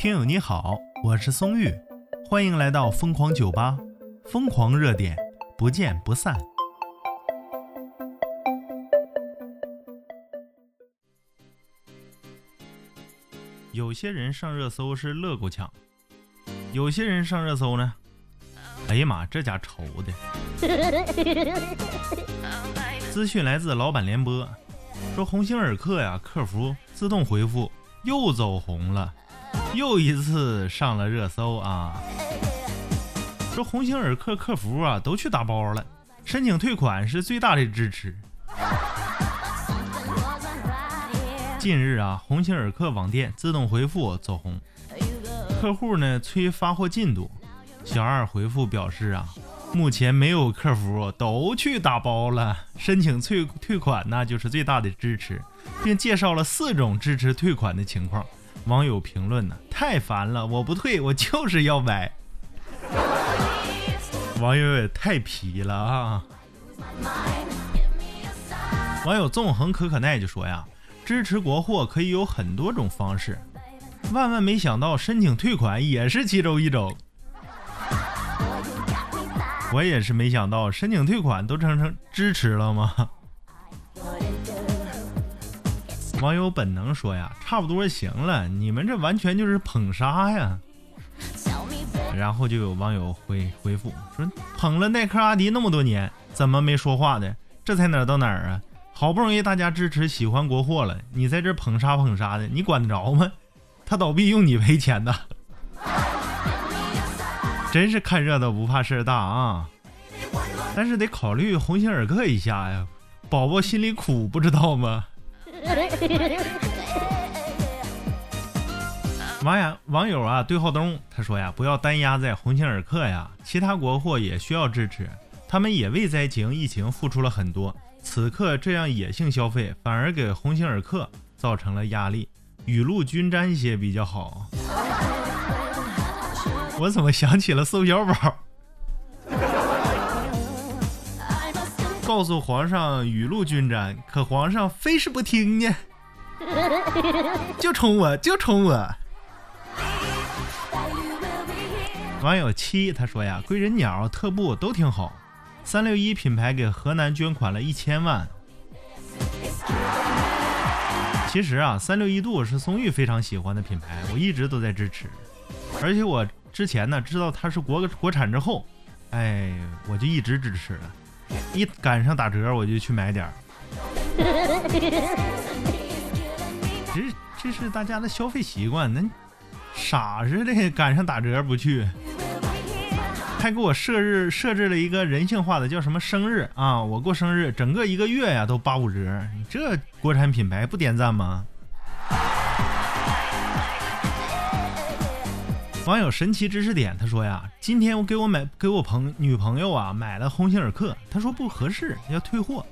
听友你好，我是松玉，欢迎来到疯狂酒吧，疯狂热点，不见不散。有些人上热搜是乐够呛，有些人上热搜呢，哎呀妈，这家愁的。资讯来自老板联播，说鸿星尔克呀，客服自动回复又走红了，又一次上了热搜啊。说鸿星尔克客服啊都去打包了，申请退款是最大的支持。近日啊，鸿星尔克网店自动回复走红，客户呢催发货进度，小二回复表示啊，目前没有客服都去打包了，申请退退款那就是最大的支持，并介绍了四种支持退款的情况。网友评论呢，太烦了，我不退，我就是要买。网友也太皮了啊！网友纵横可可奈就说呀。支持国货可以有很多种方式，万万没想到申请退款也是其中一种。我也是没想到申请退款都成成支持了吗？网友本能说呀，差不多行了，你们这完全就是捧杀呀。然后就有网友回回复说，捧了耐克、阿迪那么多年，怎么没说话的？这才哪儿到哪儿啊？好不容易大家支持喜欢国货了，你在这捧杀捧杀的，你管得着吗？他倒闭用你赔钱呐！真是看热闹不怕事儿大啊！但是得考虑鸿星尔克一下呀，宝宝心里苦，不知道吗？网友网友啊，对浩东他说呀，不要单压在鸿星尔克呀，其他国货也需要支持，他们也为灾情疫情付出了很多。此刻这样野性消费，反而给鸿星尔克造成了压力，雨露均沾些比较好。我怎么想起了宋小宝？告诉皇上雨露均沾，可皇上非是不听呢，就冲我，就冲我。网友七他说呀，贵人鸟、特步都挺好。三六一品牌给河南捐款了一千万。其实啊，三六一度是松玉非常喜欢的品牌，我一直都在支持。而且我之前呢知道它是国国产之后，哎，我就一直支持了。一赶上打折我就去买点儿。这这是大家的消费习惯，那傻似的赶上打折不去。还给我设置设置了一个人性化的叫什么生日啊？我过生日，整个一个月呀都八五折，你这国产品牌不点赞吗？网友神奇知识点他说呀，今天我给我买给我朋女朋友啊买了鸿星尔克，他说不合适要退货，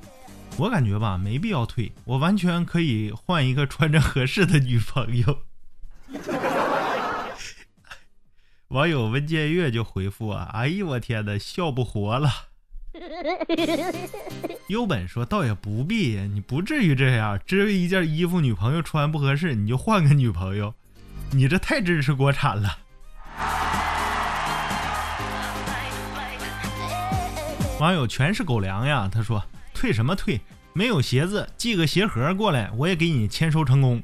我感觉吧没必要退，我完全可以换一个穿着合适的女朋友。网友温建月就回复啊，哎呦我天呐，笑不活了。优本说倒也不必，你不至于这样，只有一件衣服女朋友穿不合适，你就换个女朋友，你这太支持国产了。网友全是狗粮呀，他说退什么退？没有鞋子，寄个鞋盒过来，我也给你签收成功。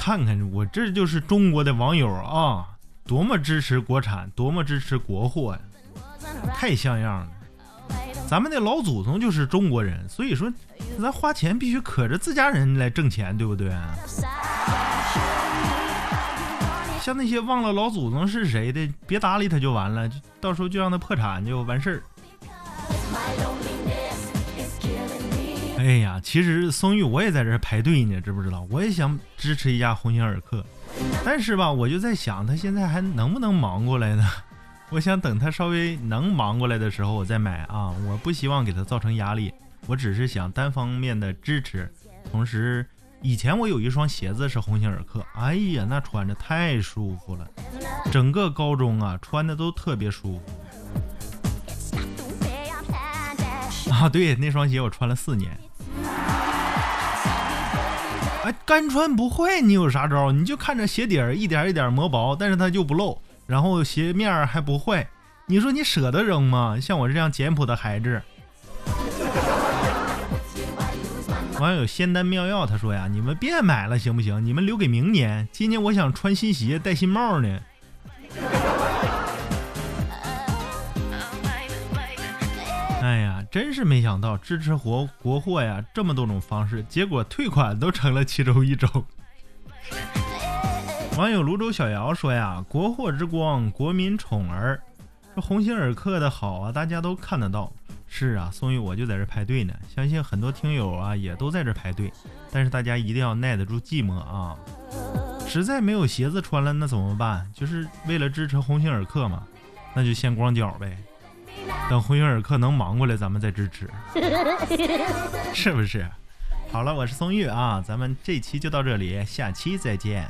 看看我这就是中国的网友啊，多么支持国产，多么支持国货呀，太像样了。咱们的老祖宗就是中国人，所以说咱花钱必须可着自家人来挣钱，对不对？像那些忘了老祖宗是谁的，别搭理他就完了，到时候就让他破产就完事儿。哎呀，其实松玉我也在这排队呢，知不知道？我也想支持一下鸿星尔克，但是吧，我就在想，他现在还能不能忙过来呢？我想等他稍微能忙过来的时候，我再买啊！我不希望给他造成压力，我只是想单方面的支持。同时，以前我有一双鞋子是鸿星尔克，哎呀，那穿着太舒服了，整个高中啊穿的都特别舒服。啊，对，那双鞋我穿了四年。哎，干穿不坏，你有啥招？你就看着鞋底儿一点一点磨薄，但是它就不漏，然后鞋面还不坏。你说你舍得扔吗？像我这样简朴的孩子。网友仙丹妙药他说呀：“你们别买了行不行？你们留给明年。今年我想穿新鞋，戴新帽呢。”哎呀，真是没想到支持国国货呀，这么多种方式，结果退款都成了其中一种。网友泸州小姚说呀：“国货之光，国民宠儿，这鸿星尔克的好啊，大家都看得到。”是啊，宋玉我就在这排队呢，相信很多听友啊也都在这排队，但是大家一定要耐得住寂寞啊！实在没有鞋子穿了，那怎么办？就是为了支持鸿星尔克嘛，那就先光脚呗。等鸿星尔克能忙过来，咱们再支持，是不是？好了，我是宋玉啊，咱们这期就到这里，下期再见。